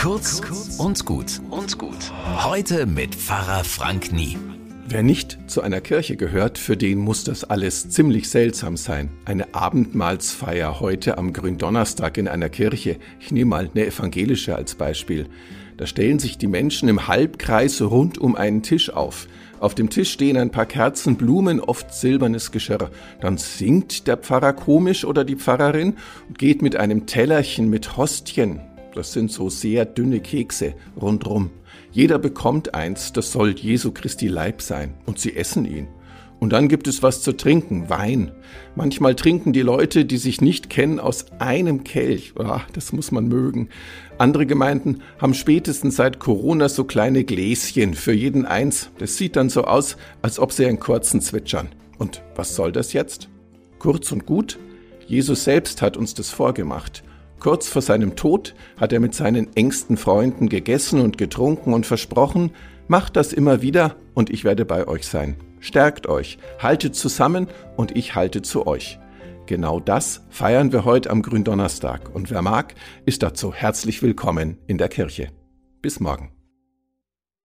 Kurz und gut und gut. Heute mit Pfarrer Frank Nie. Wer nicht zu einer Kirche gehört, für den muss das alles ziemlich seltsam sein. Eine Abendmahlsfeier heute am Gründonnerstag in einer Kirche. Ich nehme mal eine evangelische als Beispiel. Da stellen sich die Menschen im Halbkreis rund um einen Tisch auf. Auf dem Tisch stehen ein paar Kerzen, Blumen, oft silbernes Geschirr. Dann singt der Pfarrer komisch oder die Pfarrerin und geht mit einem Tellerchen mit Hostien, das sind so sehr dünne Kekse rundrum. Jeder bekommt eins, das soll Jesu Christi Leib sein. Und sie essen ihn. Und dann gibt es was zu trinken, Wein. Manchmal trinken die Leute, die sich nicht kennen, aus einem Kelch. Oh, das muss man mögen. Andere Gemeinden haben spätestens seit Corona so kleine Gläschen, für jeden eins. Das sieht dann so aus, als ob sie einen kurzen zwitschern. Und was soll das jetzt? Kurz und gut? Jesus selbst hat uns das vorgemacht. Kurz vor seinem Tod hat er mit seinen engsten Freunden gegessen und getrunken und versprochen, macht das immer wieder und ich werde bei euch sein. Stärkt euch, haltet zusammen und ich halte zu euch. Genau das feiern wir heute am Gründonnerstag und wer mag, ist dazu herzlich willkommen in der Kirche. Bis morgen.